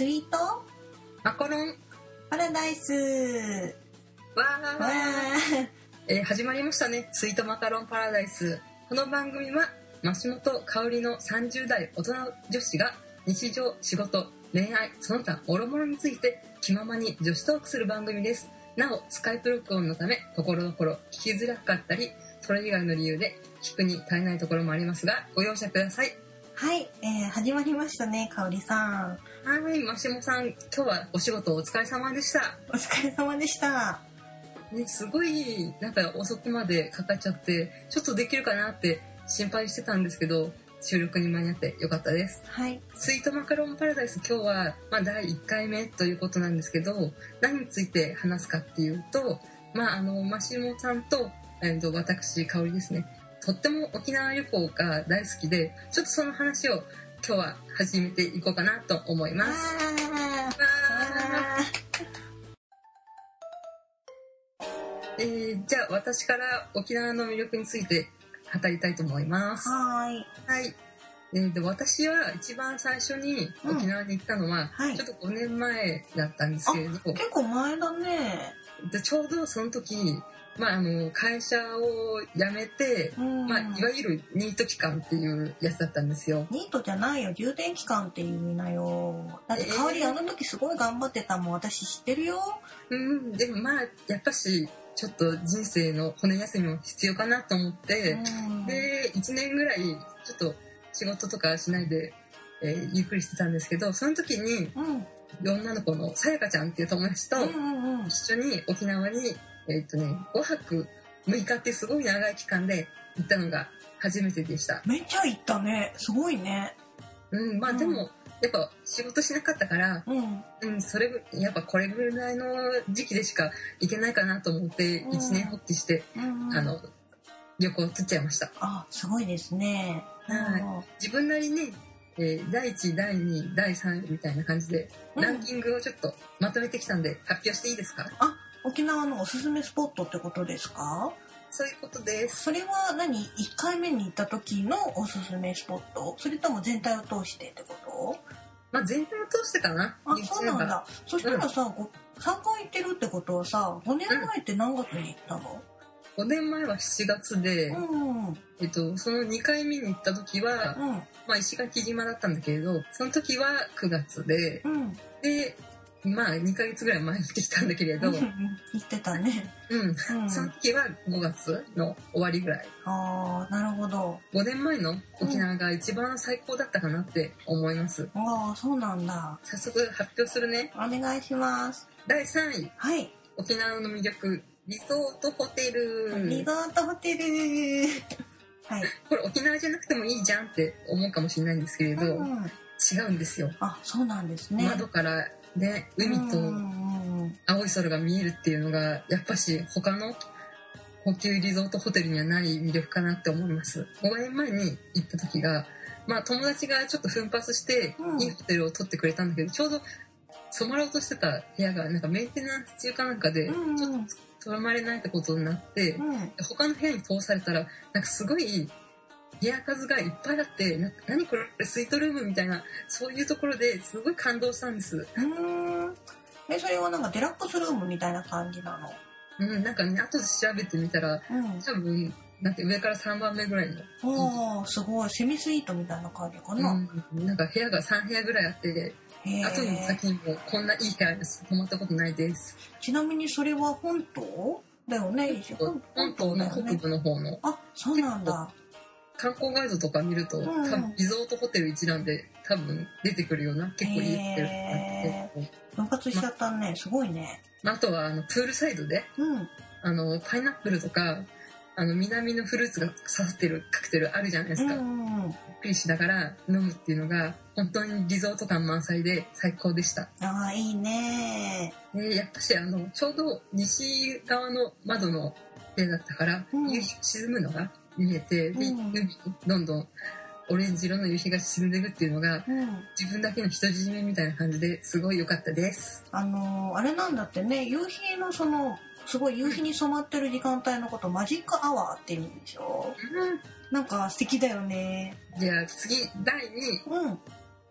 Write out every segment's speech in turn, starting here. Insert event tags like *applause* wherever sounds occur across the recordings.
スイート？マカロン。パラダイス。わー。わー。えー始まりましたね。スイートマカロンパラダイス。この番組は増本香りの30代大人女子が日常仕事恋愛その他諸々について気ままに女子トークする番組です。なおスカイプ録音のためところどころ聞きづらかったりそれ以外の理由で聞くに足りないところもありますがご容赦ください。はい、えー、始まりましたねかおりさんはいマシモさん今日はお仕事お疲れ様でした。お疲れ様でした。ね、すごいなんか遅くまでかかっちゃってちょっとできるかなって心配してたんですけど収録に間に合ってよかったです。はい。スイートマカロンパラダイス今日は、まあ、第1回目ということなんですけど何について話すかっていうとまああのマシモさんと,、えー、と私香りですね。とっても沖縄旅行が大好きでちょっとその話を今日は始めていこうかなと思います。えーじゃあ私から沖縄の魅力について語りたいと思います。はーいはい。えーで私は一番最初に沖縄に行ったのは、はいちょっと5年前だったんですけれど、結構前だねでちょうどその時、まあ、あの会社を辞めて、うん。まあ、いわゆるニート期間っていうやつだったんですよ。ニートじゃないよ充電期間っていう意味だよ。だって香り、えーあの時すごい頑張ってたもん私知ってるよ。うん、でもまあやっぱしちょっと人生の骨休みも必要かなと思って、うん。で1年ぐらいちょっと仕事とかしないで、えーゆっくりしてたんですけどその時にうん。女の子のさやかちゃんっていう友達と一緒に沖縄に、えーっとね、5泊6日ってすごい長い期間で行ったのが初めてでした。めっちゃ行ったね。すごいね。うん、まあうん。でも、やっぱ仕事しなかったから、うん。うん、それぐやっぱこれぐらいの時期でしか行けないかなと思ってうん。一年発起して、うんうん。あの旅行を取っちゃいました。あすごいですね。は自分なりに、えー第1第2第3みたいな感じでうん。ランキングをちょっとまとめてきたんで発表していいですか？あ沖縄のおすすめスポットってことですか？そういうことです。それは何？1回目に行った時のおすすめスポット？それとも全体を通してってこと？まあ全体を通してかな。あそうなんだ。そしたらさ、ご3回行ってるってことはさ5年前って何月に行ったの？5年前は7月で、うんうん。えっと、その2回目に行った時は、まあ、石垣島だったんだけれどその時は9月でうん。でまあ2ヶ月ぐらい前に行ってきたんだけれど、うん言ってたね。うん、うん。その時は5月の終わりぐらい。ああなるほど。5年前の沖縄が一番最高だったかなって思います。ああそうなんだ。早速発表するね。お願いします。第3位。はい。沖縄の魅力リゾートホテル。リゾートホテル。はい、これ沖縄じゃなくてもいいじゃんって思うかもしれないんですけれど、うん、違うんですよ。あそうなんですね。窓からね海と青い空が見えるっていうのがやっぱし他の高級リゾートホテルにはない魅力かなって思います。5年前に行った時がまあ友達がちょっと奮発してうん。いいホテルを取ってくれたんだけどちょうど染まろうとしてた部屋がなんかメンテナンス中かなんかでうんちょっと染まれないってことになってうん。他の部屋に通されたらなんかすごい部屋数がいっぱいあってな何これスイートルームみたいなそういうところですごい感動したんです。うーん。えそれはなんかデラックスルームみたいな感じなの？うん、なんかね、後で調べてみたら、うん。多分、なんて上から3番目ぐらいの、おーすごいセミスイートみたいな感じかうな、ん、なんか部屋が3部屋ぐらいあって、後にも先にもこんないい部屋です。泊まったことないです。ちなみにそれは本島？だよね本島の北部の方の。あそうなんだ観光ガイドとか見ると、ん。多分リゾートホテル一覧で多分出てくるような結構いいホテルがあへって、奮発しちゃったね。すごいね。まあ、あとはあのプールサイドで、うん。あの、パイナップルとか、あの、南のフルーツが刺さってるカクテルあるじゃないですか。うんうんうん。ゆっくりしながら飲むっていうのが本当にリゾート感満載で最高でした。ああいいね。でやっぱしあのちょうど西側の窓の部屋だったから、うん。夕日が沈むのが見えて、海にどんどんオレンジ色の夕日が沈んでいくっていうのがうん。自分だけの独り占めみたいな感じですごい良かったです。あのーあれなんだってね夕日のそのすごい夕日に染まってる時間帯のことマジックアワーって言うんでしょ？なんか素敵だよね。じゃあ次第2位。うん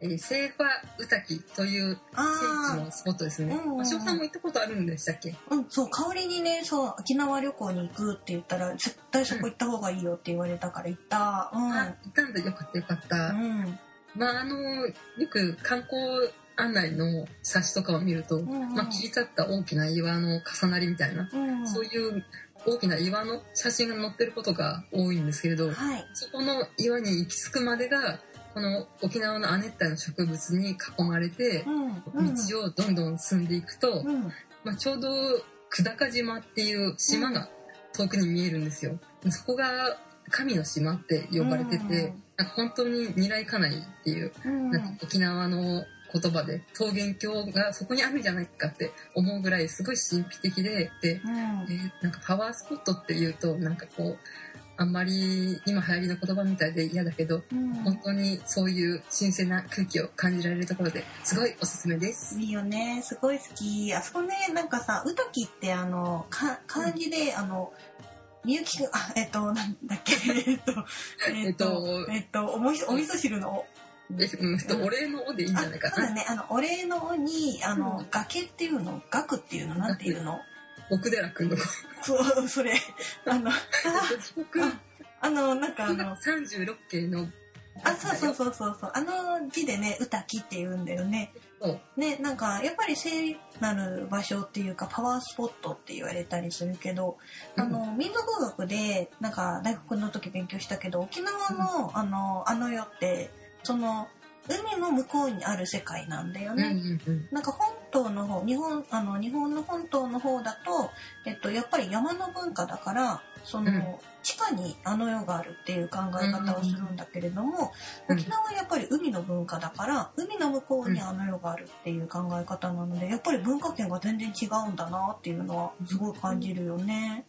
えーセーファウタキという聖地あのスポットですね。うんうんうんましおさんも行ったことあるんでしたっけ？あ、うん、そう、香りにね、そう、沖縄旅行に行くって言ったら、絶対そこ行った方がいいよって言われたから行った。うん。あ、行ったんだ。よかったよかった。うん。まあ、あの、よく観光案内の冊子とかを見ると、んうんまあ、切り立った大きな岩の重なりみたいな、うん。そういう大きな岩の写真が載ってることが多いんですけれど、はい。そこの岩に行き着くまでが、この沖縄の亜熱帯の植物に囲まれて。道をどんどん進んでいくと、うん。まあ、ちょうど久高島っていう島が遠くに見えるんですよ。そこが神の島って呼ばれてて、うんなんか本当にニライカナイっていう、うん。なんか沖縄の言葉で桃源郷がそこにあるんじゃないかって思うぐらいすごい神秘的で、で、うん。えーなんかパワースポットっていうとなんかこうあんまり今流行りの言葉みたいで嫌だけどうん。本当にそういう新鮮な空気を感じられるところですごいおすすめです。いいよね。すごい好き。あそこねなんかさうたきってあのか漢字で、あのみゆきくんあえっとなんだっけ。*laughs* えっとえっとえっとおもしお味噌汁のえうんとお礼のおでいいんじゃないかあそうだな。ね。あのお礼のおにあの、うん。崖っていうの？額っていうのなんていうの？奥寺くんの。そうそれ。あのあああのなんかあの三十六景の。あそうそうそうそうそう。あの字でね「うたき」って言うんだよね。ね、なんかやっぱり聖なる場所っていうかパワースポットって言われたりするけど、あの民族学でなんか大学の時勉強したけど沖縄の、あのあの世ってその海の向こうにある世界なんだよね。なんか本島の方日本あの日本の本島の方だと、えっと、やっぱり山の文化だからその、うん。地下にあの世があるっていう考え方をするんだけれども、うん沖縄はやっぱり海の文化だから海の向こうにあの世があるっていう考え方なのでやっぱり文化圏が全然違うんだなっていうのはすごい感じるよね。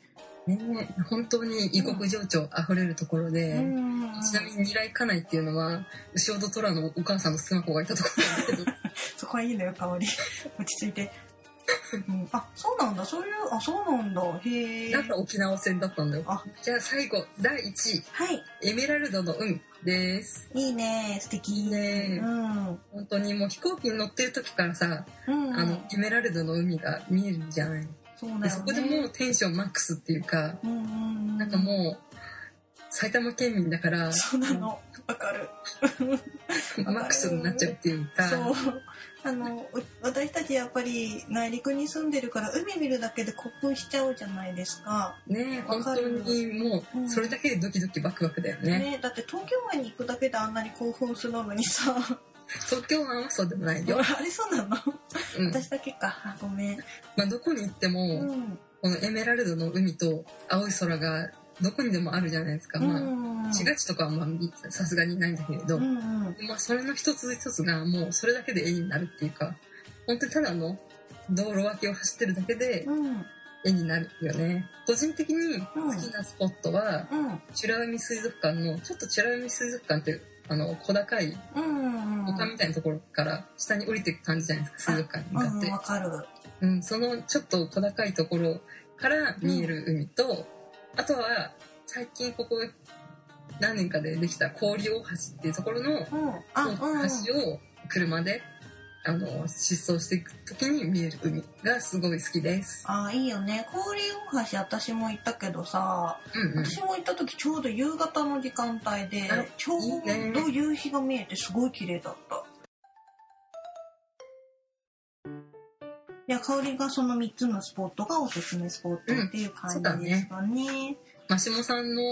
ね本当に異国情緒あふれるところで、うん。ちなみに二来家内っていうのは牛尾戸虎のお母さんのスマホがいたところなけど。*laughs* そこはいいのよ香り。落ち着いて。うん、あそうなんだ。そういうあそうなんだ。へえ。だから沖縄戦だったんだよ。あ。じゃあ最後第1位。はい。エメラルドの海です。いいね。素敵。いいねうん。本当にもう飛行機に乗ってる時からさ、うん、あのエメラルドの海が見えるじゃないそうだよね。でそこでもうテンションマックスっていうかうんうんうん。なんかもう埼玉県民だからそうなの。わかる。*laughs* マックスになっちゃうっていうか。そう。あのう私たちやっぱり内陸に住んでるから海見るだけで興奮しちゃうじゃないですか。ね本当わかる。にもううん。それだけでドキドキバクバクだよね。ねだって東京湾に行くだけであんなに興奮するのにさ東京湾はそうでもないよ、*laughs* あれそうなの、うん。私だけか。あごめん、まあ、どこに行っても、うん。このエメラルドの海と青い空がどこにでもあるじゃないですか、まあうん市街地とかはまあさすがにないんだけれど、うんうん。まあ、それの一つ一つがもうそれだけで絵になるっていうか本当にただの道路脇を走ってるだけでうん絵になるよね。個人的に好きなスポットはうん。美ら海水族館のちょっと美ら海水族館ってあの小高いうん丘みたいなところから下に降りていく感じじゃないですか水族館に向かって。うん、わかるうん、そのちょっと小高いところから見える海と、あとは最近ここ何年かでできた氷大橋っていうところの橋を車であの疾走していく時に見える海がすごい好きです。あいいよね。氷大橋私も行ったけどさうんうん、私も行った時ちょうど夕方の時間帯であちょうど夕日が見えてすごい綺麗だった。いや香りがその3つのスポットがおすすめスポットっていう感じですかね,、マシモさんの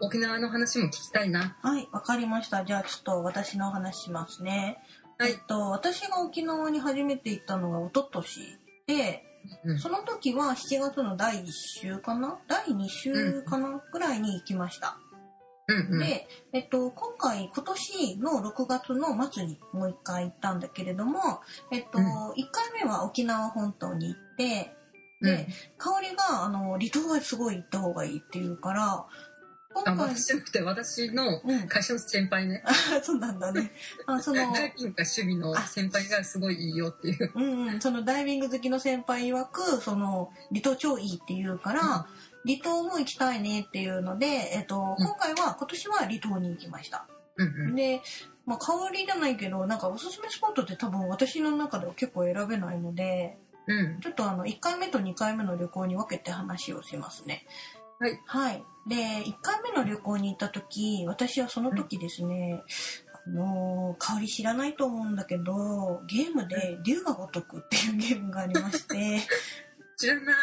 沖縄の話も聞きたいな。はいわかりました。じゃあちょっと私の話しますねはい。えっと私が沖縄に初めて行ったのが一昨年でうん。その時は7月の第1週かな？第2週かな、ぐらいに行きました。うんうん、で、えっと、今回今年の6月の末にもう一回行ったんだけれども、えっとうん。1回目は沖縄本島に行ってうん。で、香りがあの離島はすごい行った方がいいっていうから今あ回私じゃなくて私のうん、会社の先輩ね。あそうなんだねあそのダイビングか趣味の先輩がすごいいいよっていう。うんうん、そのダイビング好きの先輩曰くその離島超いいって言うから、離島も行きたいねっていうので、えっと、うん今回は今年は離島に行きました。うんうんでまあ香りじゃないけどなんかおすすめスポットって多分私の中では結構選べないのでうん。ちょっとあの1回目と2回目の旅行に分けて話をしますね。はい。はい。で、1回目の旅行に行った時、私はその時ですね、あのー香り知らないと思うんだけど、ゲームで竜が如くっていうゲームがありまして、*laughs* 知らない。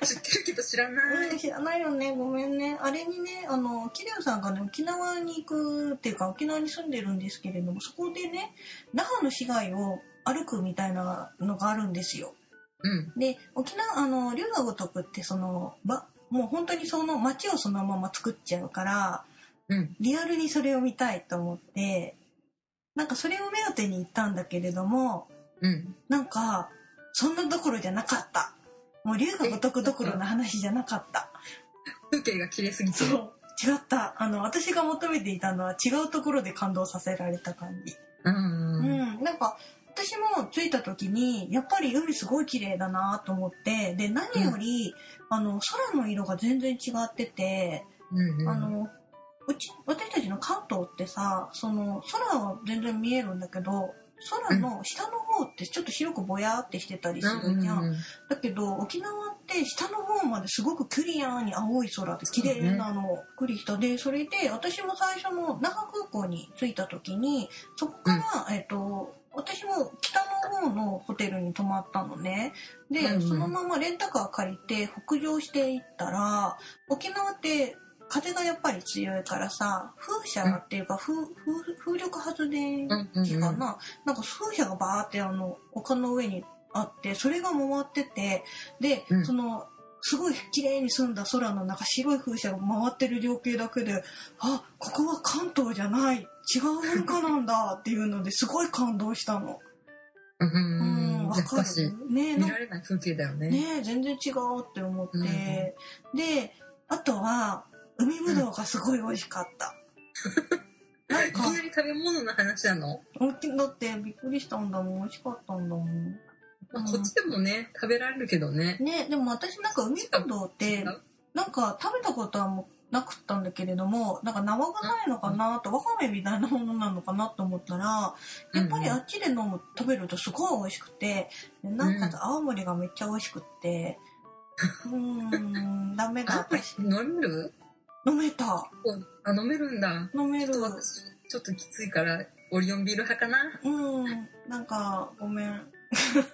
*laughs* 知ってるけど知らない。うん知らないよね、ごめんね。あれにね、あの、キリュウさんがね、沖縄に行くっていうか、沖縄に住んでるんですけれども、そこでね、那覇の市街を歩くみたいなのがあるんですよ。うん。で沖縄あの龍が如くってそのばもう本当にその街をそのまま作っちゃうからうん。リアルにそれを見たいと思ってなんかそれを目当てに行ったんだけれどもうん。なんかそんなどころじゃなかったもう龍が如くどころの話じゃなかった風景が綺麗すぎて。そう違ったあの私が求めていたのは違うところで感動させられた感じうん。ううん。ん、なんか私も着いた時にやっぱり海すごい綺麗だなと思ってで何より、あの空の色が全然違ってて、うん。あのうち私たちの関東ってさその空は全然見えるんだけど空の下の方ってちょっと白くぼやーってしてたりするじゃん、うん。だけど沖縄って下の方まですごくクリアに青い空で綺麗なの、クリしたでそれで私も最初の那覇空港に着いた時にそこから、えっと私も北の方のホテルに泊まったのね。で、うんうん。そのままレンタカー借りて北上していったら沖縄って風がやっぱり強いからさ風車っていうか、風風風力発電機かな、なんか風車がバーってあの丘の上にあってそれが回っててで、うん。そのすごい綺麗に澄んだ空の中白い風車が回ってる情景だけであここは関東じゃない違う文化なんだっていうのですごい感動したの。う。うんん、わかる。ね見られない風景だよね。ね全然違うって思って、うんであとは海ぶどうがすごい美味しかった。なんかいきなり食べ物の話なの、だってびっくりしたんだもん美味しかったんだもん。まあ、こっちでもね、食べられるけどね。ねでも私なんか海ぶどうってなんか食べたことはもうなくったんだけれどもなんか生がないのかなとわかめみたいなものなのかなと思ったらやっぱりあっちで飲む食べるとすごい美味しくてでなんか青森がめっちゃ美味しくってうーんダメだ私。飲める？飲めた。あ、飲めるんだ。飲める。ちょっと私、ちょっときついから、オリオンビール派かな？うんなんかごめん。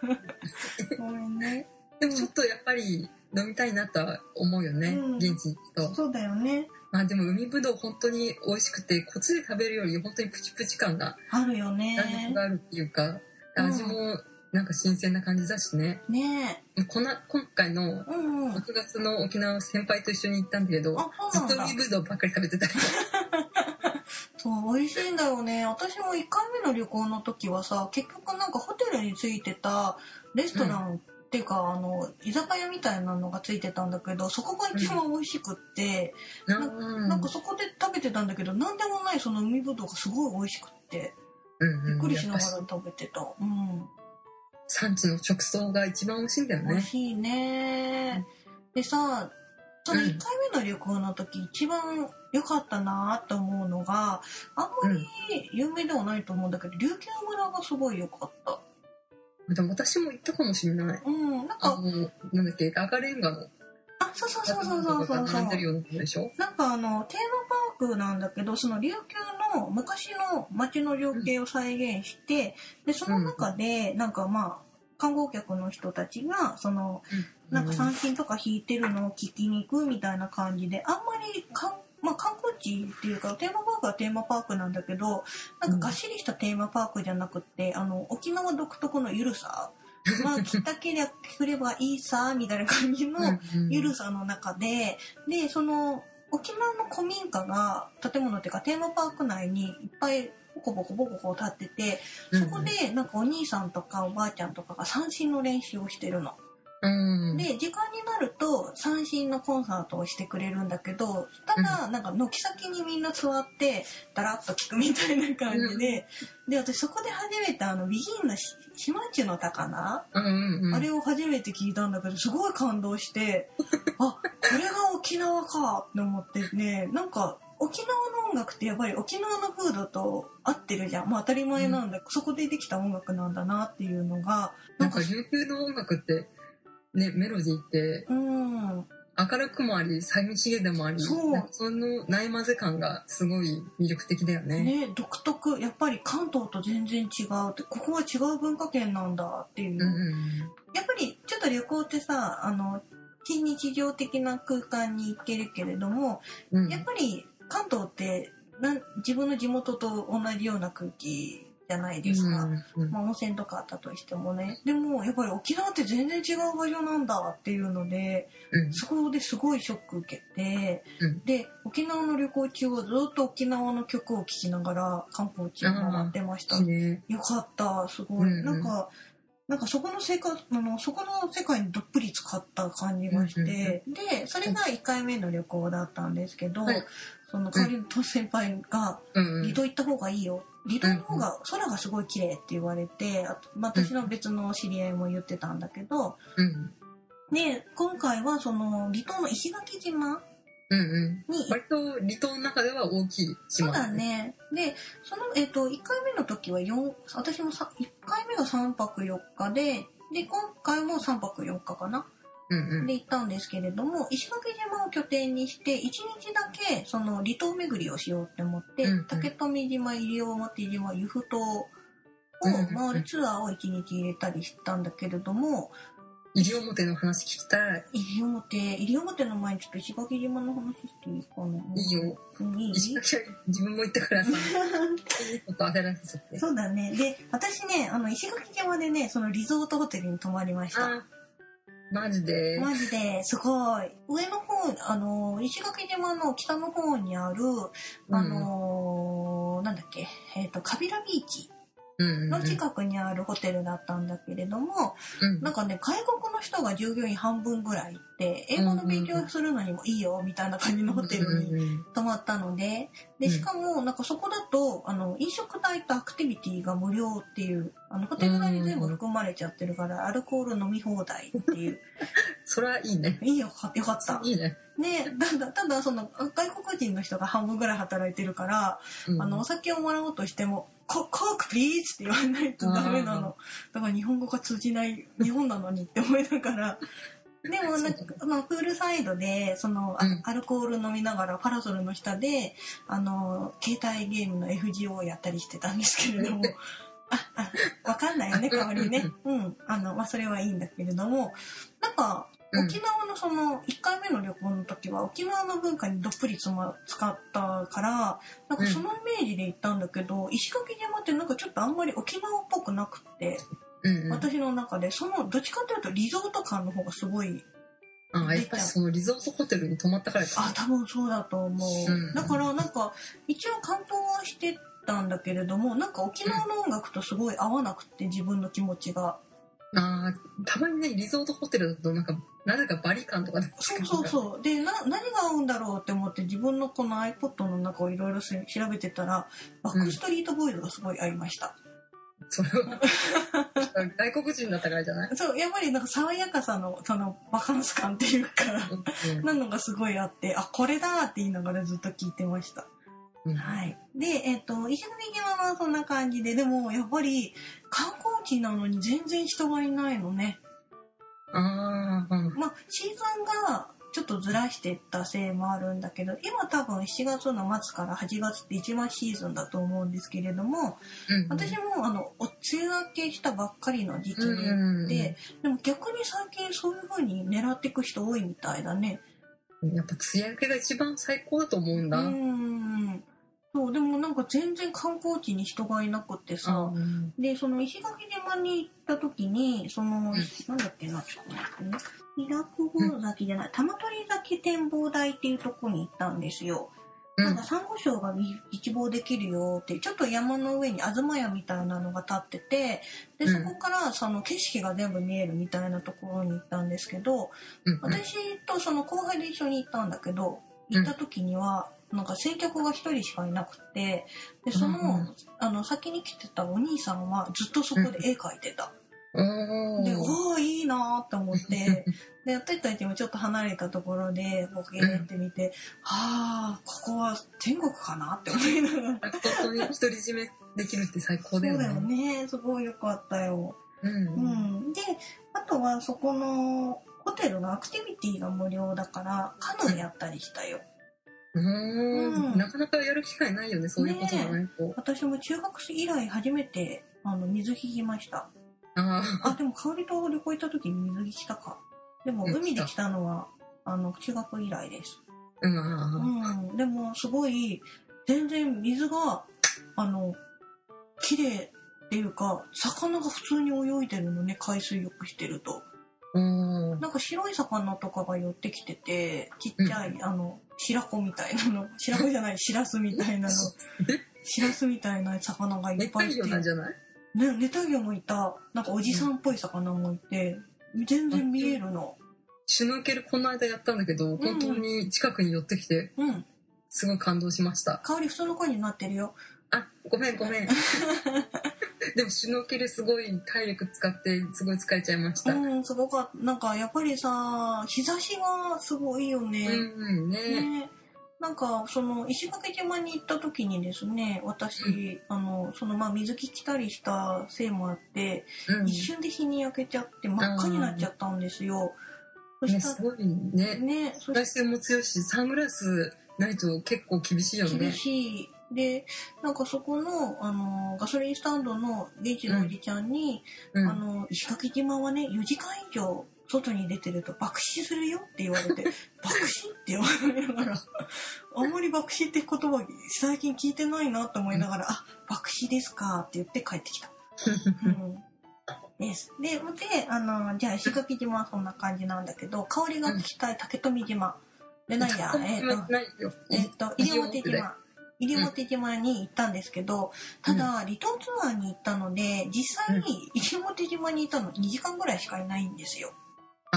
*laughs* ごめんね。でもちょっとやっぱり飲みたいなとは思うよね、うん現地に行くと。そうだよねまあでも海ぶどう本当に美味しくて、こっちで食べるより本当にプチプチ感が、あるよ弾力ねがあるっていうか、うん味もなんか新鮮な感じだしね。ねこな今回のうんうん6月の沖縄先輩と一緒に行ったんだけど、あずっと海ぶどうばっかり食べてた。*laughs* そう、美味しいんだよね。私も1回目の旅行の時はさ、結局なんかホテルについてたレストラン、っていうか、あの、居酒屋みたいなのがついてたんだけど、そこが一番美味しくって、ななんかそこで食べてたんだけど、なんでもないその海ぶどうがすごい美味しくって、うんうん、びっくりしながら食べてた。うん。産地の直送が一番美味しいんだよね。美味しいね。でさ、そのうん1回目の旅行の時、一番良かったなと思うのが、あんまり有名ではないと思うんだけど、琉球村がすごい良かった。でも私も行ったかもしれない。うん、なんあか、の、なんだっけ、赤レンガの。あ、そうそうそうそうそうそう。そうなとこでしょ？なんかあの、テーマパークなんだけど、その琉球の昔の街の情景を再現して、で、その中で、なんかまあ、観光客の人たちが、その、なんか三振とか弾いてるのを聞きに行くみたいな感じで、あんまりかん、まあ、観光地っていうかテーマパークはテーマパークなんだけどなんかがっしりしたテーマパークじゃなくって、あの沖縄独特のゆるさ。まあ *laughs* 来たけりゃ来ればいいさみたいな感じのゆるさの中ででその沖縄の古民家が建物っていうかテーマパーク内にいっぱいボコボコボコボコ立っててそこでなんかお兄さんとかおばあちゃんとかが三振の練習をしてるの。うん、で時間になると三振のコンサートをしてくれるんだけどただなんか軒先にみんな座ってだらっと聞くみたいな感じで、で私そこで初めてあのビギンのし島中の高菜、うんうんうん、あれを初めて聞いたんだけどすごい感動して *laughs* あこれが沖縄かって思ってねなんか沖縄の音楽ってやっぱり沖縄の風土と合ってるじゃん。まあ当たり前なんだ、そこでできた音楽なんだなっていうのが、なんか琉球の音楽って、ね、メロディーってうん、明るくもあり、寂しげでもあり、そうそのない混ぜ感がすごい魅力的だよね。ね、独特、やっぱり関東と全然違うって、ここは違う文化圏なんだっていう。うんうんやっぱりちょっと旅行ってさ、あの、非日常的な空間に行けるけれども、うん。やっぱり関東ってなん自分の地元と同じような空気じゃないですか。うんうんまあ、温泉とかあったとしてもね。でも、やっぱり沖縄って全然違う場所なんだっていうので、うんそこですごいショック受けて、うんで、沖縄の旅行中はずっと沖縄の曲を聴きながら観光地を回ってましたいい。ね。よかった、すごい。うんうんなんか、なんかそこの生活、あの、そこの世界にどっぷり使った感じがして、うんうんで、それが1回目の旅行だったんですけど、はい。その代わりの先輩が。離島行った方がいいよ。離島の方が空がすごい綺麗って言われて、私の別の知り合いも言ってたんだけど、うん。で、今回はその離島の石垣島うんうん。に割と離島の中では大きい島そうだ。ね。で、その、えっ、と、1回目の時は4、私もさ1回目が3泊4日で、で、今回も3泊4日かな？うんうん。で行ったんですけれども、石垣島を拠点にして、1日だけ、その、離島巡りをしようって思って、うんうん竹富島、西表島、由布島を回るツアーを1日入れたりしたんだけれども、西表の話聞きたい。西表、西表の前にちょっと石垣島の話していいかないいよ。うんいい？石垣は自分も行ったからさ、*laughs* いいこと焦らせちゃって。そうだね。で、私ね、あの、石垣島でね、そのリゾートホテルに泊まりました。あ、マジで？マジですごい。上の方、あの、石垣島の北の方にある、あの、なんだっけ、えっ、と、カビラビーチうんうんうん。の近くにあるホテルだったんだけれども、うん。なんかね、外国の人が従業員半分ぐらいいて、英語の勉強するのにもいいよ、みたいな感じのホテルに泊まったので、で、うんしかも、なんかそこだと、あの、飲食代とアクティビティが無料っていう、あの、ホテル代に全部含まれちゃってるから、アルコール飲み放題っていう。*laughs* それはいいね。いいよ、よかった。いいね。ね、ただ、ただ、その、外国人の人が半分ぐらい働いてるから、うんあの、お酒をもらおうとしても、ココークプリーズって言わないとダメなの。だから日本語が通じない日本なのにって思いながら。でもなんか、まあ、プールサイドで、その、あうん。アルコール飲みながらパラソルの下で、あの、携帯ゲームの FGO をやったりしてたんですけれども、あ、あ、わかんないよね、代わりね。うん。あの、まあ、それはいいんだけれども、なんか、うん。沖縄のその1回目の旅行の時は沖縄の文化にどっぷりつま使ったからなんかそのイメージで行ったんだけど、石垣島ってなんかちょっとあんまり沖縄っぽくなくって、うんうん。私の中でそのどっちかというとリゾート感の方がすごいあ、やっぱりそのリゾートホテルに泊まったからかあ多分そうだと思う、うん。だからなんか一応観光はしてたんだけれどもなんか沖縄の音楽とすごい合わなくって自分の気持ちが。あーたまにね、リゾートホテルだとなんか、なぜかバリ感とかでそうそうそう。でな何が合うんだろうって思って自分のこの iPod の中をいろいろ調べてたらバックストリートボーイズがすごい合いました、それは、*laughs* 外国人だったからじゃない？*laughs* そうやっぱりなんか爽やかさのそのバカンス感っていうかうんなのがすごいあってあこれだって言いながらずっと聞いてました。うん。はい。で、えっ、と、石垣島はそんな感じで、でも、やっぱり、観光地なのに全然人がいないのね。ああ、うん。まあ、シーズンがちょっとずらしてったせいもあるんだけど、今多分7月の末から8月って一番シーズンだと思うんですけれども、うん。私も、あの、お梅雨明けしたばっかりの時期にうん行って、でも逆に最近そういう風に狙っていく人多いみたいだね。やっぱ梅雨明けが一番最高だと思うんだ。うーん。そう、でもなんか全然観光地に人がいなくってさ、うんで、その石垣島に行った時に、その、んなんだっけな、ちょっと待ってね。平久保崎じゃない、玉取崎展望台っていうとこに行ったんですよ。なんかサンゴ礁が一望できるよって、ちょっと山の上に東屋みたいなのが立ってて、で、うん。そこからその景色が全部見えるみたいなところに行ったんですけど、うん私とその後輩で一緒に行ったんだけど、行った時には、なんか先客が一人しかいなくて、で、その、うん。あの、先に来てたお兄さんはずっとそこで絵描いてた。おで、ーおおいいなーって思って、*laughs* で、私たちもちょっと離れたところで、ボケーって見て、はあ、ここは天国かなって思いながら。本当に独り占めできるって最高だよそうだよね。ね。すごい良かったよ。うんう。ん。で、あとはそこのホテルのアクティビティが無料だから、カヌーやったりしたよ。ううんん。なかなかやる機会ないよね、そういうことがね。こう私も中学生以来初めて、あの、水着着ました。あでも香りと旅行行った時に水着着たか。でもうん海で着たのは、あの、中学以来です。うんあうん。でもすごい、全然水が、あの、綺麗っていうか、魚が普通に泳いでるのね、海水浴してると。あ。うん。なんか白い魚とかが寄ってきてて、ちっちゃい、あの、白子みたいなの、白子じゃない、シラスみたいなの、*laughs* シラスみたいな魚がいっ熱帯ぱいいて、魚なんじゃない？ね、ネタ魚もいた、なんかおじさんっぽい魚もいて、全然見えるの。シュノーケルこの間やったんだけど、本当に近くに寄ってきて、うん。すごい感動しました。香り普通の声になってるよ。あ、ごめんごめん。*laughs* でもシュノーケルすごい体力使って、すごい疲れちゃいました。うん、うん、すごかった。なんかやっぱりさ、日差しがすごいよね。うん、ね。ね。なんかその石垣島に行った時にですね私、あのそのまあ水着着たりしたせいもあって、うん。一瞬で日に焼けちゃって真っ赤になっちゃったんですよ。そね、したすごいねら。ね紫外線も強いし、サングラスないと結構厳しいよ厳ね。しい。でなんかそこのあのガソリンスタンドの現地のおじちゃんに、うん。あの石垣島はね4時間以上外に出てると爆死するよって言われて *laughs* 爆死って言われながらあんまり爆死って言葉最近聞いてないなと思いながら「あ爆死ですか」って言って帰ってきた。*laughs* うんです。で、で、あの、じゃあ石垣島はそんな感じなんだけど、香りが聞きたい竹富島。で、なんや、えっ、と、ないよ。えっと、西表島。西表島に行ったんですけど、ただ、離島ツアーに行ったので、実際に西表島にいたの2時間ぐらいしかいないんですよ。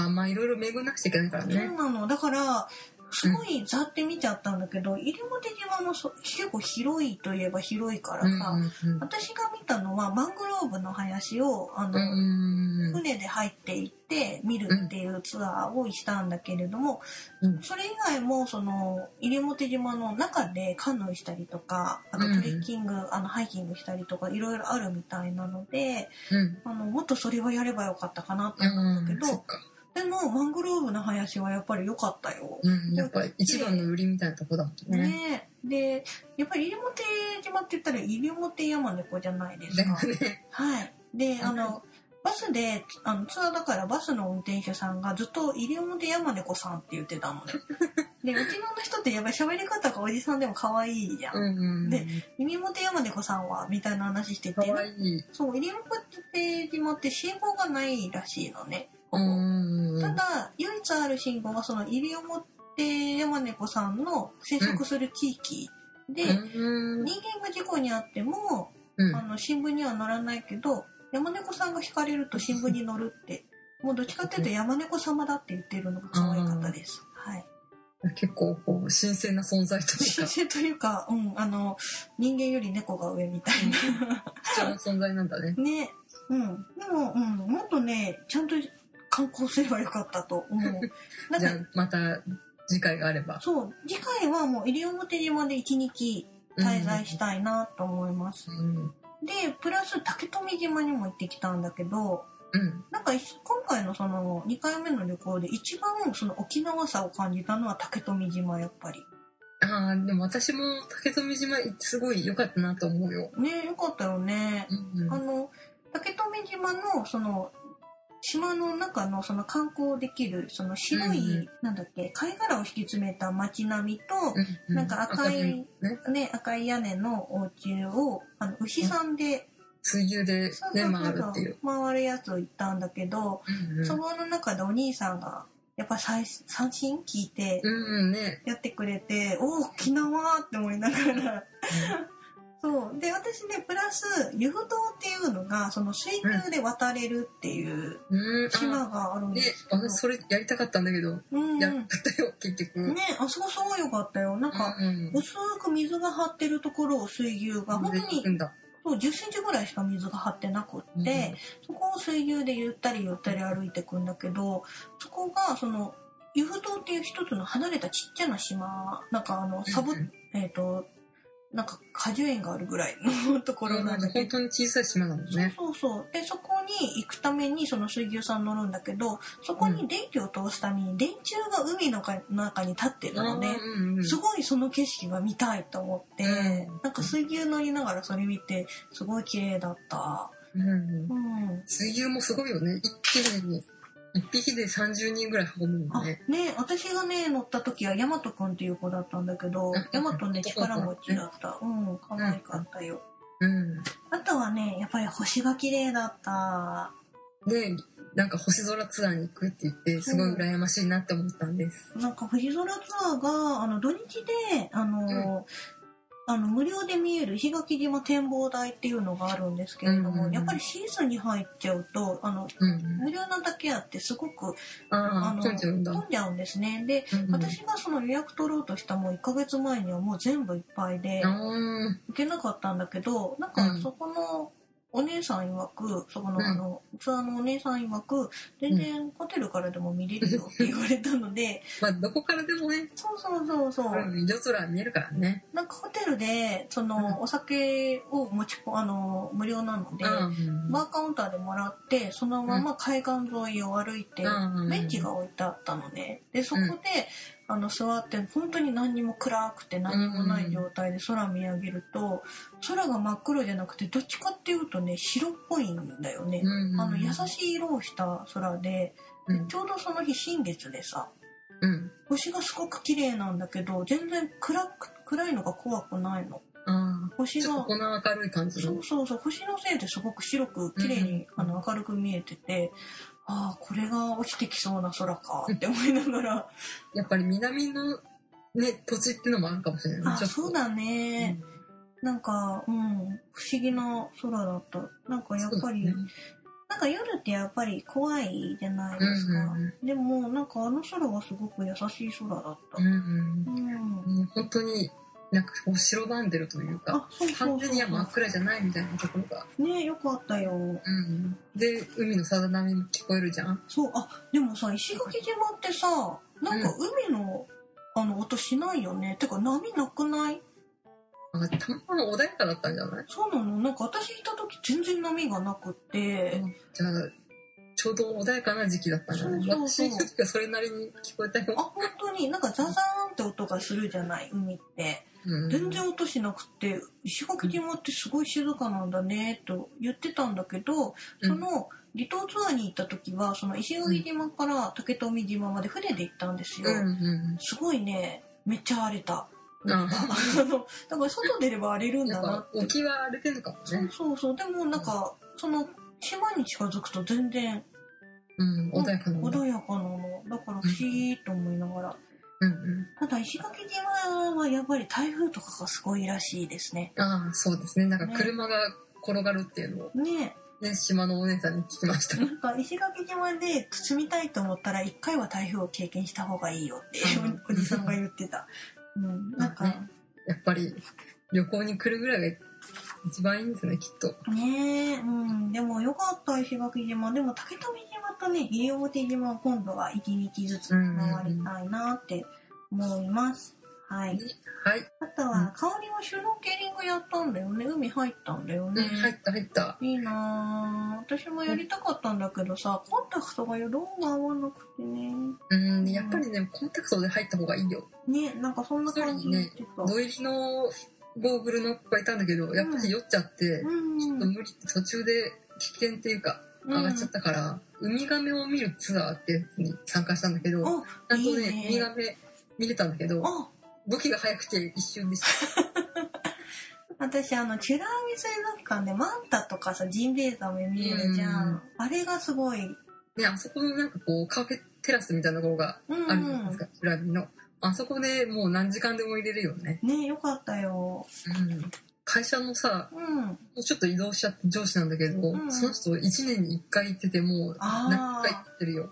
あ、まあいろいろ巡んなくちゃいけないからそうね。なの。だから、すごいざって見ちゃったんだけど、西表島もそ結構広いといえば広いからさ、うん私が見たのはマングローブの林を、あの、うんうん。船で入っていって見るっていうツアーをしたんだけれども、うんそれ以外もその西表島の中でカヌーしたりとかあとトレッキング、あのハイキングしたりとかいろいろあるみたいなのでうん。あのもっとそれはやればよかったかなと思うんだけど、そっか。でもマングローブの林はやっぱり良かったよ。うん、やっぱり一番の売りみたいなとこだもんね。ねでやっぱり西表島って言ったら西表山猫じゃないですだか。はい。で、あの、バスで、あの、ツアーだからバスの運転手さんがずっと西表山猫さんって言ってたのね。*laughs* で、うちの人ってやっぱり喋り方がおじさんでも可愛いじゃん。うんうん。で西表山猫さんはみたいな話してかて。そう、西表島って信号がないらしいのね。ただ、唯一ある信号はその西表山猫さんの生息する地域で、うん人間が事故に遭っても、うんあの新聞には載らないけど山猫さんが引かれると新聞に載るってもうどっちかっていうと山猫様だって言ってるのが可愛かったです。はい。結構こう新鮮な存在というか新鮮というか、うん、あの人間より猫が上みたい貴重な存在なんだね。な。ね。うん。でも、うん、もっとね、ちゃんと観光すればよかったと思う。*laughs* なんかじゃあまた次回があれば。そう、次回はもう西表島で一日滞在したいなと思います。うん。で、プラス竹富島にも行ってきたんだけど、うん。なんかい今回のその2回目の旅行で一番その沖縄さを感じたのは竹富島やっぱり。ああ、でも私も竹富島行ってすごい良かったなと思うよ。ねよかったよね。うんうんあの竹富島のその島の中のその観光できるその白い、うんうんなんだっけ貝殻を敷き詰めた街並みと、うなんか赤いね。ね、赤い屋根のお家をあの牛さんで、水牛でね、回るっていう。回るやつを行ったんだけど、うんうんそこの中でお兄さんがやっぱ最三振聞いてうんうんね。やってくれて、おお沖縄って思いながらそう。で私ねプラス湯布島っていうのがその水牛で渡れるっていううん。島あがあるんでねす、けど、私それやりたかったんだけど、うんうん、やっねたよ、結局。あそこすごいよかったよ。なんか、うんうん薄く水が張ってるところを水牛が本当に。そう10センチぐらいしか水が張ってなくって、うんそこを水牛でゆったりゆったり歩いてくんだけどそこがそのユフ島っていう一つの離れたちっちゃな島なんかあのサボ、うん。えっ、となんか果樹園があるぐらいの *laughs* ところなんだけど本当に小さい島なのね。そうそうでそこに行くためにその水牛さん乗るんだけどそこに電気を通すために電柱が海の中に立ってるのね、うんうんすごいその景色が見たいと思って、うんなんか水牛乗りながらそれ見てすごい綺麗だった。うんうんうん。水牛もすごいよね。一匹に、一匹で30人ぐらい運ぶもあんね。ね私がね乗った時はヤマトくんっていう子だったんだけどうん。ヤマトね力持ちだった。うん。可愛かったよ。うん。あとはねやっぱり星が綺麗だった。で、なんか星空ツアーに行くって言って、すごい羨ましいなって思ったんです。なんか星空ツアーがあの土日であの、あの無料で見える石垣島展望台っていうのがあるんですけれども、うんうんうん。やっぱりシーズンに入っちゃうとあのうん。無料なだけあってすごくああ、飛んじゃうんですね。で、うんうん。私がその予約取ろうとしたもう1ヶ月前にはもう全部いっぱいであ行けなかったんだけどなんかうん。そこのお姉さん曰くそこの,、うん。あのツアーのお姉さん曰く全然ホテルからでも見れるよって言われたので、*laughs* まあ、どこからでもね、そうそうそうそう、うん夜空見えるからね。なんかホテルでその、お酒を持ちこあの無料なので、うんバーカウンターでもらってそのまま海岸沿いを歩いて、うんベンチが置いてあったのででそこで、あの座って本当に何にも暗くて何もない状態で空見上げると空が真っ黒じゃなくてどっちかっていうとね白っぽいんだよね。うんあの優しい色をした空でうんちょうどその日新月でさうん。星がすごく綺麗なんだけど全然暗く暗いのが怖くないの。星がこの明るい感じのそう。そうそう星のせいですごく白く綺麗に、うんあの明るく見えててああこれが落ちてきそうな空か。って思いながら。*laughs* やっぱり南のね、土地ってのもあるかもしれない。あそうだね、なんかうん。不思議な空だった。なんかやっぱり、ね。なんか夜ってやっぱり怖いじゃないですか、うんうんでもなんかあの空はすごく優しい空だった。うんうん。うん、ね本当になんかこう白ばんでるというか完全には真っ暗じゃないみたいなところが、ねよかったよ。うん、で海のさざ波も聞こえるじゃん。そうあでもさ石垣島ってさなんか海の、あの音しないよね。てか波なくない？あたまたま穏やかだったんじゃない、そうなの。なんか私いた時全然波がなくって、じゃあちょうど穏やかな時期だったんじゃないそうそう。そう私行った時はそれなりに聞こえたあよ、本当になんかザザーンって音がするじゃない海って。うん、全然音しなくて石垣島ってすごい静かなんだねと言ってたんだけどその離島ツアーに行った時はその石垣島から竹富島まで船で行ったんですよ、うんうんすごいねめっちゃ荒れた。うんああのだから外出れば荒れるんだなって。沖は荒れてるのかもそうね、そうそうでもなんかその島に近づくと全然うん、穏やかな穏やかなの。だから不思議と思いながら、うん。うんただ石垣島はやっぱり台風とかがすごいらしいですね。ああそうですね。なんか車が転がるっていうのをね。ね島のお姉さんに聞きました。なんか石垣島で住みたいと思ったら一回は台風を経験した方がいいよってうん。おじさんが言ってた、うん、なんかね。やっぱり旅行に来るぐらいが一番いいんですねきっと。ねえ、うん、でもよかった石垣島でも竹富島とね西表島は今度は一日ずつ回りたいなって思います、はい。はい、あとは香りはシュノーケリングやったんだよね。海入ったんだよね、入った入った。いいなぁ。私もやりたかったんだけどさコンタクトが色が合わなくてね。うんやっぱりねコンタクトで入った方がいいよ。ねなんかそんな感じ言ってた、土入りのゴーグルの子がいたんだけどやっぱり酔っちゃって、うん。ちょっと無理途中で危険っていうか上がっちゃったから、ウミガメを見るツアーってやつに参加したんだけどちあゃんとねウミガメ見れたんだけどあ動きが速くて一瞬でした。*laughs* 私あの美ら海水族館でマンタとかさジンベエザメ見えるじゃん、うん。あれがすごい。ねあそこのなんかこうカフェテラスみたいなところがうんあるじゃないですか美ら海のあそこでもう何時間でも入れるよね、ねよかったよ。うん、会社のさうん。もうちょっと移動しちゃって上司なんだけど、うん。その人1年に1回行っててもう何回行ってるよ。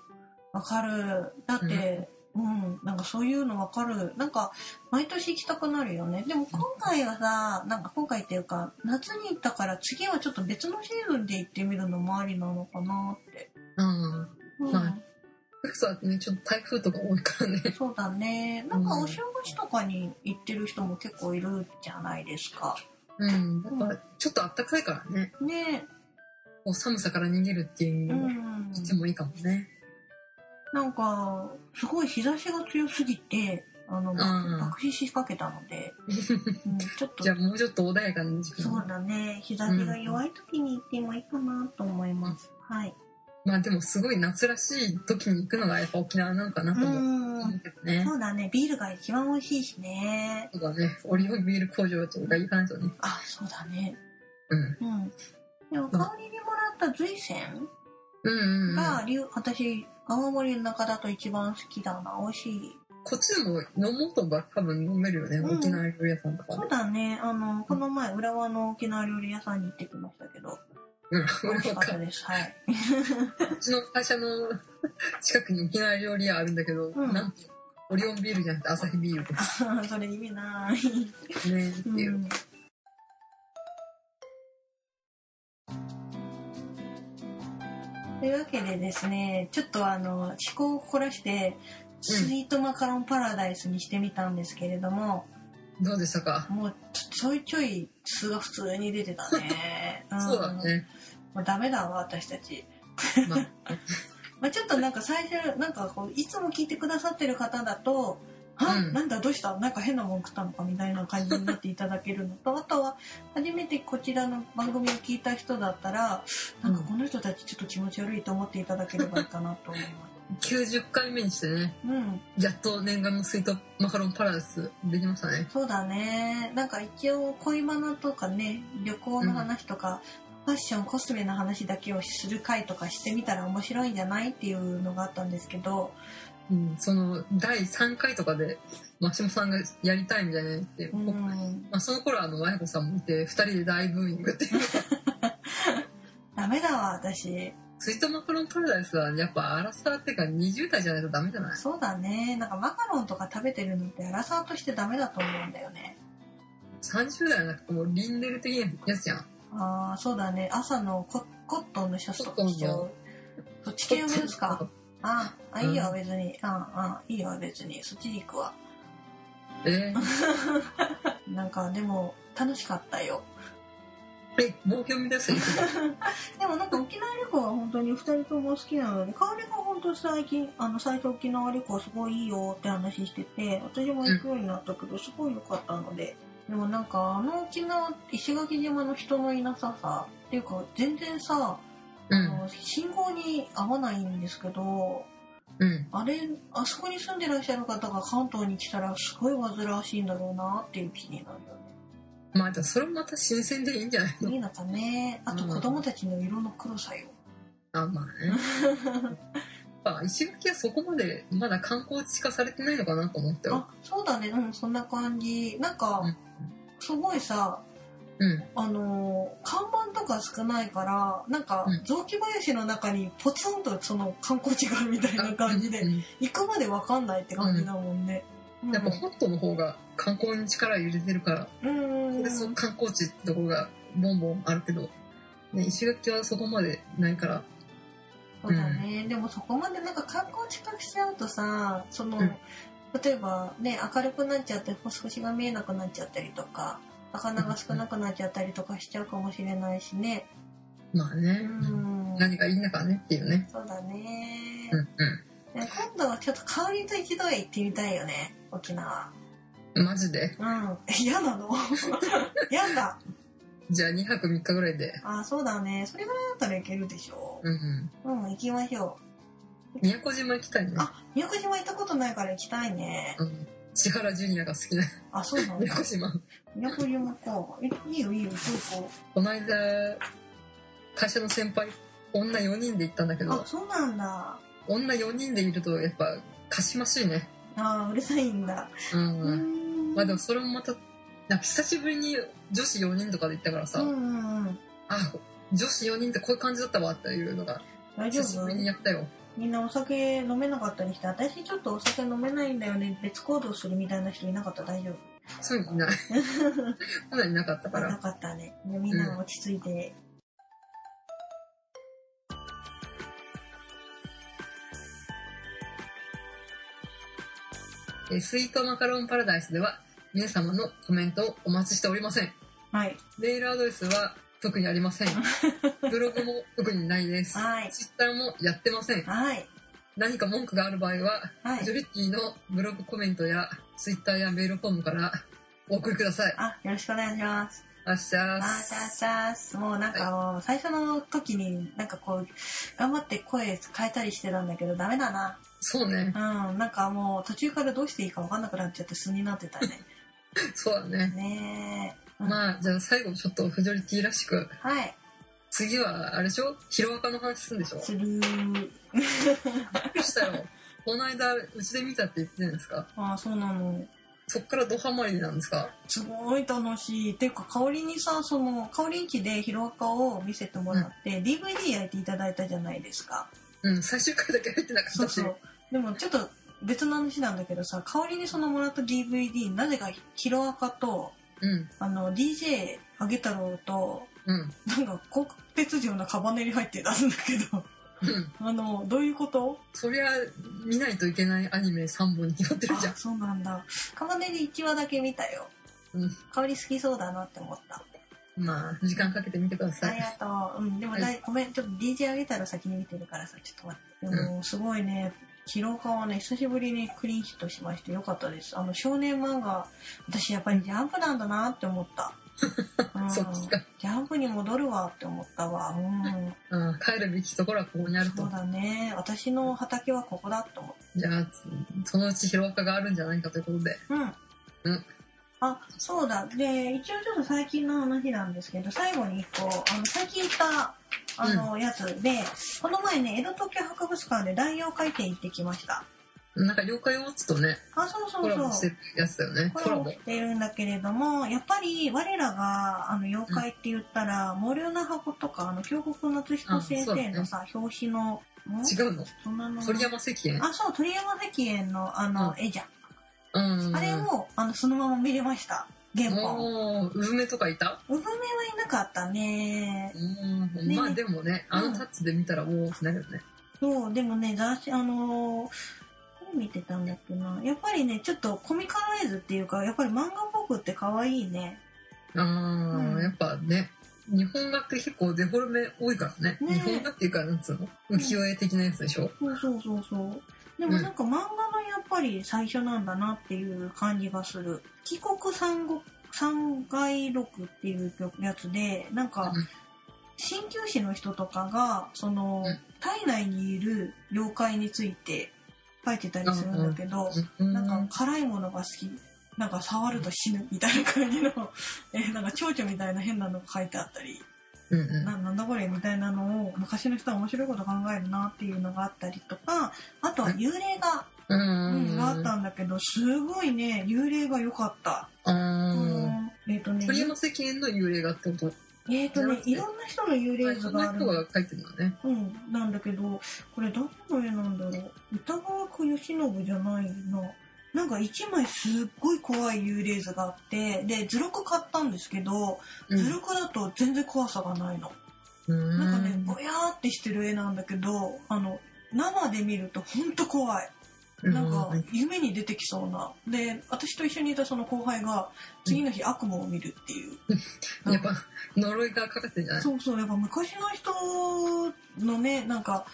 わかる。だって、うん、なんかそういうのわかる。なんか、毎年行きたくなるよね。でも今回はさ、なんか今回っていうか、夏に行ったから次はちょっと別のシーズンで行ってみるのもありなのかなって。うん。うん。はいそうだね、ちょっと台風とか多いからね。そうだね。なんかお正月とかに行ってる人も結構いるじゃないですか。うん。やっぱ、ちょっと暖かいからね。ねこう寒さから逃げるっていう意味うでも、ん。とってもいいかもね。なんか、すごい日差しが強すぎて、あの、ん爆死しかけたので、*laughs* うん、ちょっとじゃあもうちょっと穏やかな時そう間。だね。日差しが弱い時に行ってもいいかなと思います。はい。まあでもすごい夏らしい時に行くのがやっぱ沖縄なのかなうと思んう。けどね。そうだね。ビールが一番美味しいしね。そうだね。オリオンビール工場とか行かないとね。あ、そうだね。うん。うん。でも、香りにもらった随泉うんうんうん。う私、青森の中だと一番好きだな。美味しい。こっちでも飲もうとば多分飲めるよね。うん沖縄料理屋さんとかそうで。だね。あの、この前、浦和の沖縄料理屋さんに行ってきましたけど、うん。美味しか俺もったです。はい。うちの会社の *laughs* 近くに沖縄料理屋あるんだけど、うんなんとオリオンビールじゃなくてアサヒビールで *laughs* それ意味ない。すね。っていうう。んというわけでですね、ちょっとあの、思考を凝らして、スイートマカロンパラダイスにしてみたんですけれども、どうでしたか、もうちょいちょい素が普通に出てたね。*laughs* んそうだ。ね。もうダメだわ、私たち。まあ、*laughs* まあ、ちょっとなんか最初、なんかこう、いつも聞いてくださってる方だと、は、うんなんだどうした？なんか変なもん食ったのかみたいな感じになっていただけるのと、*laughs* あとは初めてこちらの番組を聞いた人だったら、なんかこの人たちちょっと気持ち悪いと思っていただければいいかなと思います。90回目にしてね、うん、やっと念願のスイートマカロンパラダイスできましたね。そうだね。なんか一応恋バナとかね、旅行の話とか、ファッション、コスメの話だけをする回とかしてみたら面白いんじゃないっていうのがあったんですけど、うん、その第3回とかで、マシモさんがやりたいみたいな言って、うん、まあ、その頃あの、まやこさんもいて、2人で大ブーイングって。*laughs* ダメだわ、私。スイートマカロンパラダイスはやっぱアラサーっていうか20代じゃないとダメじゃない？そうだね。なんかマカロンとか食べてるのってアラサーとしてダメだと思うんだよね。30代はなくてもうリンデル的なやつじゃん。ああ、そうだね。朝のココットンのシャツとか着ちゃう？そっち系を目指すか。ああ、いいよ、別に。ああ、いいよ、別に。そっちに行くわ。え？*laughs* なんか、でも、楽しかったよ。ー、え、もう読み出すよ。でもなんか沖縄旅行は本当に2人とも好きなので、香りが本当最近、あの、最初沖縄旅行すごいいいよって話してて、私も行くようになったけど、すごい良かったので。でもなんか、あの沖縄、石垣島の人のいなささ、っていうか、全然さ、うん。あの信号に合わないんですけど、うん。あれ、あそこに住んでらっしゃる方が関東に来たらすごい煩わしいんだろうなっていう気になるよまあ、じゃあそれもまた新鮮でいいんじゃないの？ね。いいのかね。あと子供たちの色の黒さよ。あ、まあね。*laughs* まあ、石垣はそこまでまだ観光地化されてないのかなと思ったよ。あ、そうだね。うん、そんな感じ。なんか、うんすごいさ、うん。あのー看板とか少ないから、なんかうん雑木林の中にポツンとその観光地があるみたいな感じで、うん行くまでわかんないって感じだもんね。うんやっぱ本島の方が観光に力入れてるから、うんでその観光地ってところがボンボンあるけど、ね、石垣はそこまでないから、そうだね、でもそこまでなんか観光地化しちゃうとさその、うん。例えばね明るくなっちゃって星が見えなくなっちゃったりとか魚が少なくなっちゃったりとかしちゃうかもしれないしね。うまあね、ん。何がいいんだかねっていうね。そうだね、うんで今度はちょっと香りと一度へ行ってみたいよね沖縄。うん。マジで？うん。嫌なの？*laughs* 嫌だじゃあ2泊3日ぐらいで。あそうだねそれぐらいだったらいけるでしょうんうん。うん行きましょ宮古島行きたいねう。あ宮古島行ったことないから行きたいねうん。千原ジュニアが好きなあそうなんだ宮古島。宮古島か。えいいよいいよ、行ここの間、会社の先輩、女4人で行ったんだけう。あ、ど、そうなんだ。女4人でいるとやっぱ、かしましいね。あーうるさいんだ。う。うんんまあでもそれもまた、なんか久しぶりに女子4人とかで行ったからさ、うんうんうん。あ、女子4人ってこういう感じだったわっていうのが、大丈久しぶり夫にやったよ。みんなお酒飲めなかったりして、私ちょっとお酒飲めないんだよね、別行動するみたいな人いなかった？大丈夫？そういうのいない。かなりなかったかなら。かったね。でみんな落ち着いて。えースイートマカロンパラダイスでは皆様のコメントをお待ちしておりません。はい。メールアドレスは特にありません。*laughs* ブログも特にないです。はいツイッターもやってません。はい。何か文句がある場合は、はいジョリッティのブログコメントやツイッターやメールフォームからお送りください。あ、よろしくお願いします。あっしゃーあーシャーシャース。もうなんかもう最初の時になんかこう、頑張って声変えたりしてたんだけどダメだな。そうねう。ん。なんかもう途中からどうしていいか分かんなくなっちゃって素になってたね。*laughs* そうだね。ねまあ、じゃあ最後ちょっとフジョリティらしく、はい。次はあれでしょ？ヒロアカの話するんでしょ？するー。びっくりしたよ。この間、うちで見たって言ってたじゃないですか。ああ、そうなの。そっからドハマりなんですか？すごい楽しい。っていうか、香りにさ、その、香りんちでヒロアカを見せてもらって、DVD 焼いていただいたじゃないですか。うん、最終回だけ入ってなかったし。そうそう。でもちょっと別の話なんだけどさ、香りにそのもらった DVD、なぜかヒロアカと、うん、あの、DJ あげ太郎と、うん、なんか、国鉄城のカバネリ入ってたんだけど、うん。あの、どういうこと？そりゃ、見ないといけないアニメ3本に決まってるじゃあ、ん。そうなんだ。カバネリ1話だけ見たよ。うん。香り好きそうだなって思った。まあ、時間かけてみてください。ありがとう。うん、でもだい、ごめん、ちょっと DJ あげたら先に見てるからさ、ちょっと待って。でも、すごいね、ヒロカはね、久しぶりにクリーンヒットしましてよかったです。あの、少年漫画、私やっぱりジャンプなんだなって思った。*laughs* うんそうですか。ジャンプに戻るわって思ったわ。うん。うん、帰るべきところはここにあるとそう。だね。私の畑はここだって思っじゃあ、そのうちヒロアカがあるんじゃないかということで。た。うん。うん。あ、そうだ。で、一応ちょっと最近の話なんですけど、最後に一個、あの、最近行った、あの、やつで、この前ね、江戸東京博物館で大妖怪展行ってきました。なんか、妖怪ウォッチとね、あ、そうそコうそう。ラボしてるやつだよね。ココラボ。してるんだけれども、やっぱり我らが、あの、妖怪って言ったら、森生の箱とか、あの、京極夏彦先生のさ、表紙の、ん違うの？そんなの鳥山石燕あ、そう、鳥山石燕の、あの、うん絵じゃん。うん。あれを、あの、そのまま見れました。原本。もう、うずめとかいた？うぶめはいなかったね。うん。ねまあでもね、あのタッチで見たらおおってなるよね。そう、でもね、雑誌、あのー何見てたんだっけな。やっぱりね、ちょっとコミカライズっていうか、やっぱり漫画っぽくって可愛いね。あうんあ、やっぱね、日本画って結構デフォルメ多いからね。ね日本画っていうか、なんつうの？浮世絵的なやつでしょ？そうそうそうそう。でもなんか漫画のやっぱり最初なんだなっていう感じがする。帰国三国、三階録っていうやつで、なんかうん、鍼灸師の人とかが、そのうん、体内にいる妖怪について書いてたりするんだけど、うん。なんか辛いものが好き。なんか触ると死ぬみたいな感じの、*laughs* え、なんか蝶々みたいな変なのが書いてあったり、うんうん。ななんだこれみたいなのを昔の人は面白いこと考えるなっていうのがあったりとか、あとは幽霊画、ううんん。があったんだけど、すごいね、幽霊が良かった。あうんえっ、とね、鳥山石燕の幽霊画ってこと？えっ、とじゃなく、て？ねいろんな人の幽霊図がある人が描いてるのね。うん、なんだけど、これ誰の絵なんだろう歌川区義信じゃないな。なんか一枚すっごい怖い幽霊図があって、で、図録買ったんですけど、うん図録だと全然怖さがないの。うんなんかね、ぼやーってしてる絵なんだけど、あの、生で見るとほんと怖い。なんかう夢に出てきそうな。で、私と一緒にいたその後輩が次の日悪夢を見るっていう。ん *laughs* やっぱ呪いがかかってんじゃない？そうそう、やっぱ昔の人のね、なんか、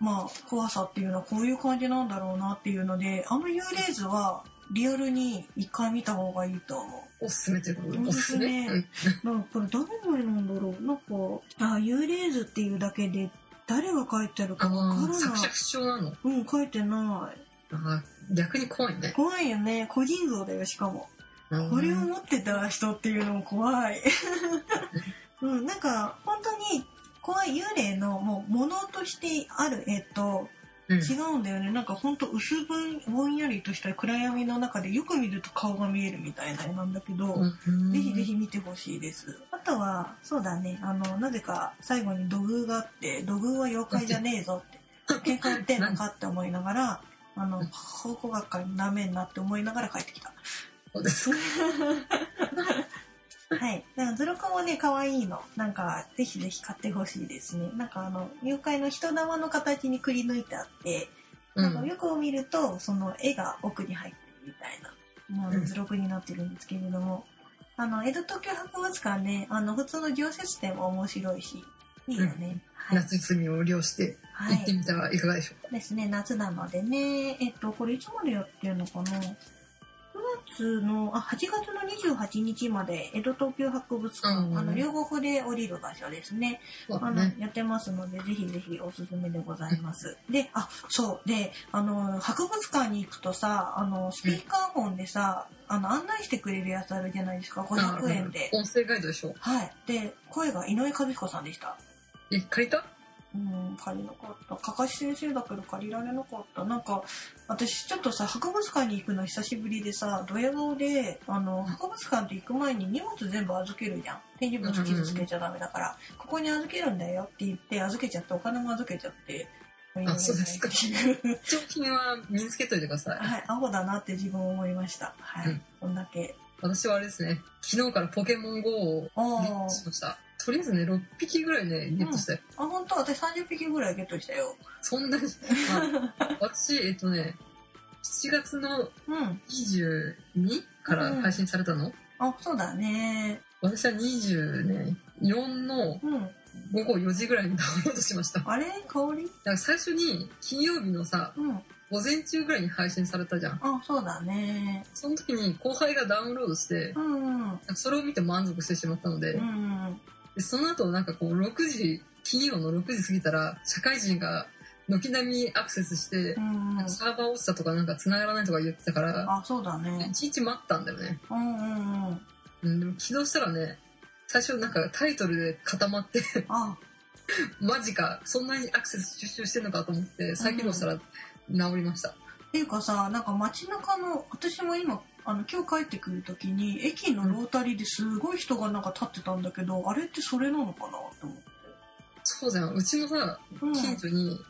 まあ、怖さっていうのはこういう感じなんだろうなっていうので、あの幽霊図はリアルに一回見た方がいいと思う。おすすめということでおすすめなんかこれ誰の絵なんだろうなんか、あ、幽霊図っていうだけで誰が描いてあるかわからない作者。不詳なの？うん、描いてない。あー逆に怖いね。怖いよね。個人像だよ、しかも。うんこれを持ってた人っていうのも怖い。*laughs* うん、なんか、本当に怖い幽霊のもう物としてある絵とうん違うんだよね。なんか本当薄ぼんぼんやりとした暗闇の中でよく見ると顔が見えるみたいな絵なんだけど、うんぜひぜひ見てほしいです。あとは、そうだね、あの、なぜか最後に土偶があって、土偶は妖怪じゃねえぞって。喧嘩やってんのかって思いながら、あの、考古学会になめんなって思いながら帰ってきた。そうですか。*laughs* はい。だから、ズロコもね、可愛いの。なんか、ぜひぜひ買ってほしいですね。なんかあの、妖怪の人玉の形にくり抜いてあって、うん。なんかよく見ると、その絵が奥に入ってるみたいな、まあうん図録になってるんですけれども、あの、江戸東京博物館ね、あの、普通の常設展も面白いし、いいよね。はい。夏休みを利用してはい。行ってみたらいかがでしょうか。ですね、夏なのでね、えっと、これいつまでやってるのかな ?9 月の、あ、8月の28日まで江戸東京博物館、うんうんあの、両国で降りる場所ですね。あの。やってますので、ぜひぜひおすすめでございます。で、あ、そう。で、あの、博物館に行くとさ、あの、スピーカーフォンでさ、あの、案内してくれるやつあるじゃないですか、500円で。音声ガイドでしょ。はい。で、声が井上和彦さんでした。え、借りた？うん、借りなかった。かかし先生だけど借りられなかった。なんか、私ちょっとさ、博物館に行くの久しぶりでさ、ドヤ顔で、あの、博物館って行く前に荷物全部預けるじゃん。展示物傷つけちゃダメだから、ここに預けるんだよって言って、預けちゃって、お金も預けちゃって。あそうですかはい、貴重品は身につけといてください。アホだなって自分思いました。はい。うんこんだけ。私はあれですね、昨日からポケモン GO をしました。とりあえずね、6匹ぐらいね、ゲットしたよ。あ、本当？私30匹ぐらいゲットしたよ。そんなに、まあ、私、えっとね、7月のうん。22から配信されたの、あ、そうだね。私は24のうん。午後4時ぐらいにダウンロードしました。だかあれ？香り？ら最初に金曜日のさ、うん。午前中ぐらいに配信されたじゃん。あ、そうだね。その時に後輩がダウンロードしてう、んうん。それを見て満足してしまったので、うんでその後なんかこう6時、金曜の6時過ぎたら、社会人が軒並みアクセスしてう、んうん。サーバー落ちたとかなんか繋がらないとか言ってたから、あ、そうだね。一日待ったんだよね。うんうんうん。うん、でも起動したらね、最初なんかタイトルで固まって、あ、*laughs* マジか、そんなにアクセス集中してんのかと思って、再起動したら治りました。っていうかさ、なんか街中の、私も今、あの、今日帰ってくる時に、駅のロータリーですごい人がなんか立ってたんだけど、あれってそれなのかなって思って。そうじゃん、うちのさ、うん。近所に、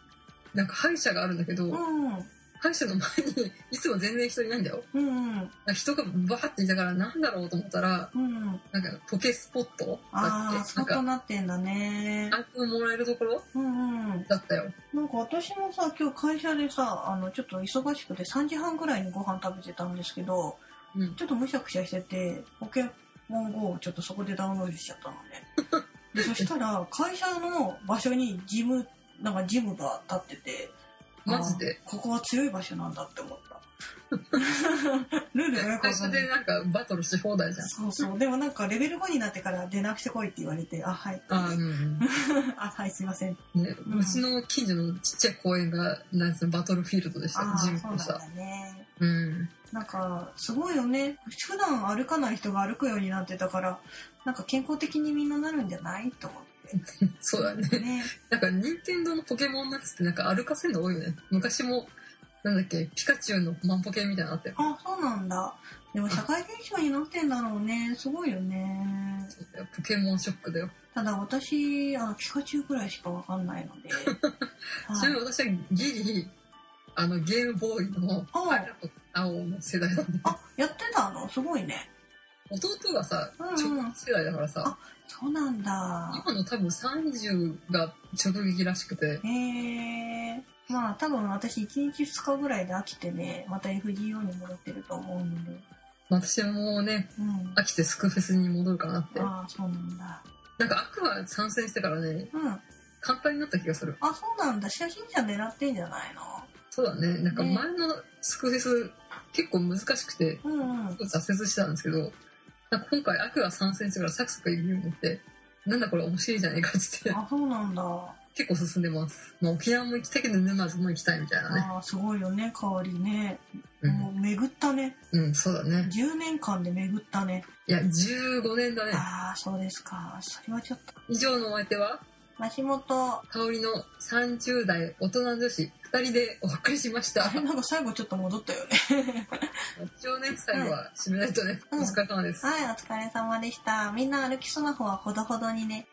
なんか歯医者があるんだけど、うんうん。歯医者の前にいつも全然人いないんだよ。うんうん。人がバーっていたからなんだろうと思ったら、うんうん。なんかポケスポット？だっけそうとなんか、なってんだね。アイテムもらえるところ？うんうん。だったよ。なんか私もさ、今日会社でさ、あの、ちょっと忙しくて3時半ぐらいにご飯食べてたんですけど、うん。ちょっとむしゃくしゃしてて、ポケモン GO をちょっとそこでダウンロードしちゃったのね。*laughs* でそしたら、会社の場所にジム、なんかジムが立ってて、*laughs* マジで？ここは強い場所なんだって思った。*laughs* ルールがよくわかんなで。なんかバトルし放題じゃん。そうそう。でもなんかレベル5になってから出直してこいって言われて、あ、はい。あーうんあ、はい、すいません。うん。ね、うんうちの近所のちっちゃい公園が、なんつうの、バトルフィールドでした。ジムでした。だね。うん。なんか、すごいよね。普段歩かない人が歩くようになってたから、なんか健康的にみんななるんじゃないと思って。そうだね。ね。なんか、任天堂のポケモンのやつってなんか歩かせるの多いよね。昔も、なんだっけ、ピカチュウのマンポケみたいなのあったよ。あ、そうなんだ。でも社会現象になってんだろうね。すごいよね。ポケモンショックだよ。ただ私、あの、ピカチュウくらいしかわかんないので。*laughs* ちなみに私はギリ、あの、ゲームボーイのあ赤と青の世代なんで。あ、やってたの？すごいね。弟がさ、うんうん直撃世代だからさ、あそうなんだ。今の多分30が直撃らしくて、へえ。まあ多分私1日2日ぐらいで飽きてね、また FGO に戻ってると思うので。私もね、うん。飽きてスクフェスに戻るかなって。ああ、そうなんだ。なんかアクア参戦してからね、うん。簡単になった気がする。あ、そうなんだ。初心者狙ってんじゃないの？そうだね。なんかね前のスクフェス結構難しくて、うんうん。挫折したんですけど、なんか今回アクア参戦してからサクサク行くようになって、なんだこれ面白いじゃねえかっつって、あ、そうなんだ。結構進んでます。まあ沖縄も行きたいけど沼津も行きたいみたいなね。ああ、すごいよね、香りね。うんもう巡ったね。うん、そうだね。10年間で巡ったね。いや、15年だね。ああ、そうですか。それはちょっと。以上のお相手は、橋本。香りの30代大人女子2人でお送りしましたなんか最後ちょっと戻ったよね。一応ね、最後は締めないとね、うんお疲れ様です。はい、お疲れ様でした。みんな歩きスマホはほどほどにね。